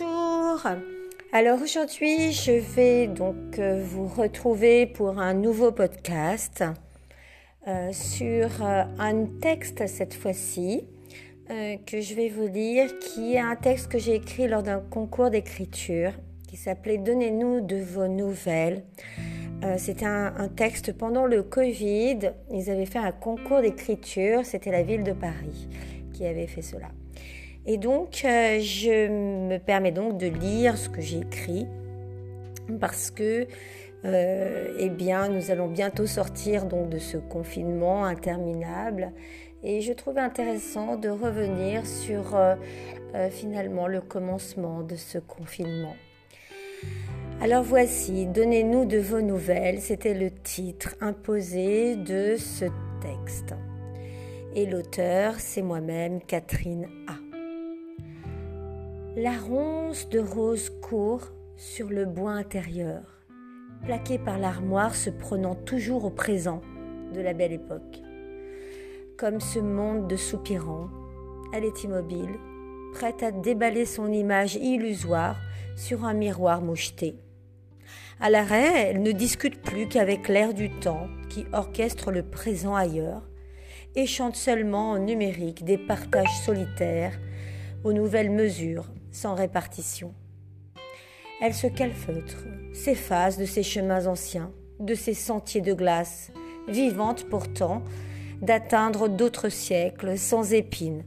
bonjour. Alors aujourd'hui, je vais donc euh, vous retrouver pour un nouveau podcast euh, sur euh, un texte cette fois-ci que je vais vous lire, qui est un texte que j'ai écrit lors d'un concours d'écriture qui s'appelait Donnez-nous de vos nouvelles. c'était un, un, texte pendant le Covid. Ils avaient fait un concours d'écriture. C'était la ville de Paris qui avait fait cela. Et donc, euh, je me permets donc de lire ce que j'ai écrit parce que, euh, eh bien, nous allons bientôt sortir donc de ce confinement interminable. Et je trouvais intéressant de revenir sur euh, finalement le commencement de ce confinement. Alors voici, Donnez-nous de vos nouvelles, c'était le titre imposé de ce texte. Et l'auteur, c'est moi-même, Catherine A. La ronce de rose court sur le bois intérieur, plaquée par l'armoire se prenant toujours au présent de la belle époque. Comme ce monde de soupirants, elle est immobile, prête à déballer son image illusoire sur un miroir moucheté. À l'arrêt, elle ne discute plus qu'avec l'air du temps qui orchestre le présent ailleurs et chante seulement en numérique des partages solitaires aux nouvelles mesures sans répartition. Elle se calfeutre, s'efface de ses chemins anciens, de ses sentiers de glace, vivante pourtant d'atteindre d'autres siècles sans épines,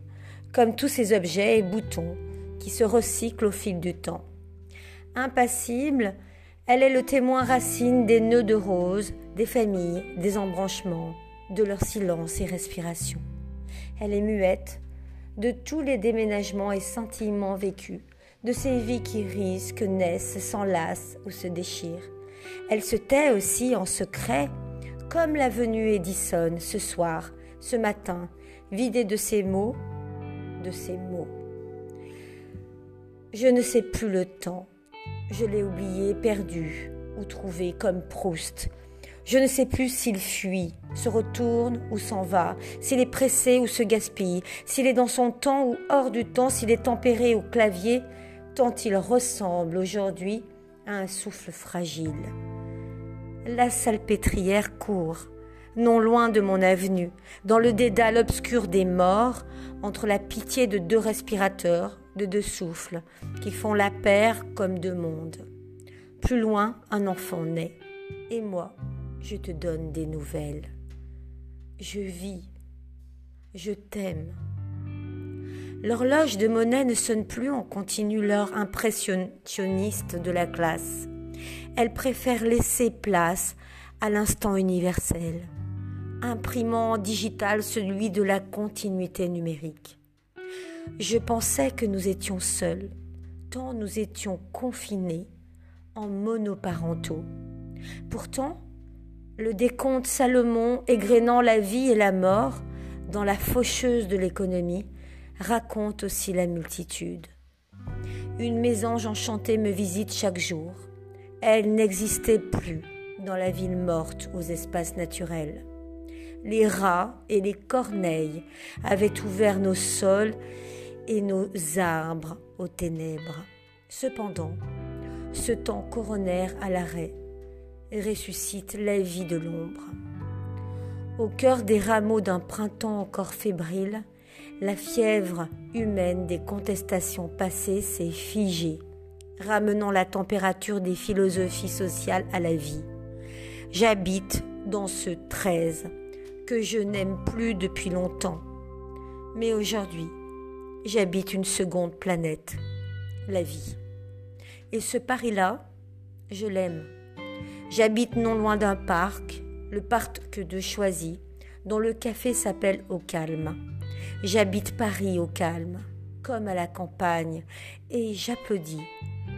comme tous ces objets et boutons qui se recyclent au fil du temps. Impassible, elle est le témoin racine des nœuds de rose, des familles, des embranchements, de leur silence et respiration. Elle est muette, de tous les déménagements et sentiments vécus, de ces vies qui risquent, naissent, s'enlacent ou se déchirent. Elle se tait aussi en secret, comme la venue Edison ce soir, ce matin, vidée de ses mots, de ses mots. Je ne sais plus le temps, je l'ai oublié, perdu ou trouvé comme Proust, je ne sais plus s'il fuit, se retourne ou s'en va, s'il est pressé ou se gaspille, s'il est dans son temps ou hors du temps, s'il est tempéré au clavier, tant il ressemble aujourd'hui à un souffle fragile. La salpêtrière court, non loin de mon avenue, dans le dédale obscur des morts, entre la pitié de deux respirateurs, de deux souffles, qui font la paire comme deux mondes. Plus loin, un enfant naît, et moi, je te donne des nouvelles. Je vis, je t'aime. L'horloge de monnaie ne sonne plus en continu l'heure impressionniste de la classe. Elle préfère laisser place à l'instant universel, imprimant en digital celui de la continuité numérique. Je pensais que nous étions seuls, tant nous étions confinés en monoparentaux. Pourtant, le décompte Salomon égrénant la vie et la mort dans la faucheuse de l'économie raconte aussi la multitude. Une mésange enchantée me visite chaque jour. Elle n'existait plus dans la ville morte aux espaces naturels. Les rats et les corneilles avaient ouvert nos sols et nos arbres aux ténèbres. Cependant, ce temps coronaire à l'arrêt ressuscite la vie de l'ombre. Au cœur des rameaux d'un printemps encore fébrile, la fièvre humaine des contestations passées s'est figée, ramenant la température des philosophies sociales à la vie. J'habite dans ce 13 que je n'aime plus depuis longtemps. Mais aujourd'hui, j'habite une seconde planète, la vie. Et ce Paris-là, je l'aime. J'habite non loin d'un parc, le parc de Choisy, dont le café s'appelle Au Calme. J'habite Paris au calme, comme à la campagne, et j'applaudis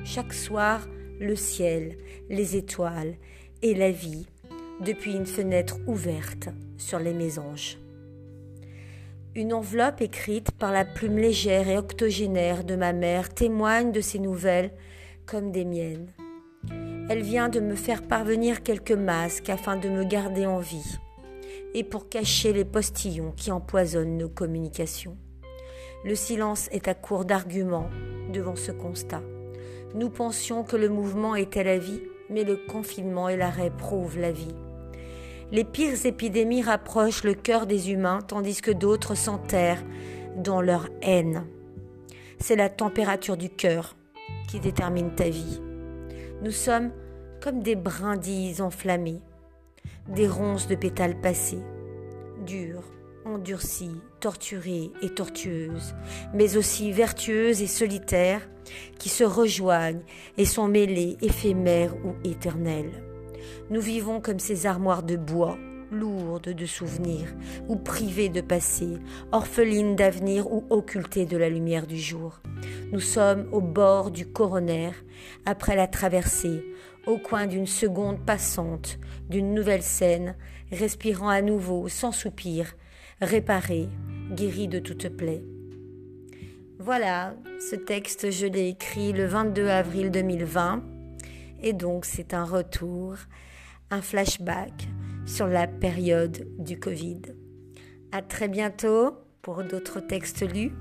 chaque soir le ciel, les étoiles et la vie depuis une fenêtre ouverte sur les mésanges. Une enveloppe écrite par la plume légère et octogénaire de ma mère témoigne de ces nouvelles comme des miennes. Elle vient de me faire parvenir quelques masques afin de me garder en vie et pour cacher les postillons qui empoisonnent nos communications. Le silence est à court d'arguments devant ce constat. Nous pensions que le mouvement était la vie, mais le confinement et l'arrêt prouvent la vie. Les pires épidémies rapprochent le cœur des humains, tandis que d'autres s'enterrent dans leur haine. C'est la température du cœur qui détermine ta vie. Nous sommes comme des brindilles enflammées, des ronces de pétales passés, dures, endurcies, torturées et tortueuses, mais aussi vertueuses et solitaires, qui se rejoignent et sont mêlées, éphémères ou éternelles. Nous vivons comme ces armoires de bois, lourdes de souvenirs, ou privées de passé, orphelines d'avenir ou occultées de la lumière du jour. Nous sommes au bord du coroner, après la traversée, au coin d'une seconde passante, d'une nouvelle scène, respirant à nouveau, sans soupir, réparé, guéri de toute plaie. Voilà, ce texte, je l'ai écrit le 22 avril 2020, et donc c'est un retour, un flashback sur la période du Covid. À très bientôt pour d'autres textes lus.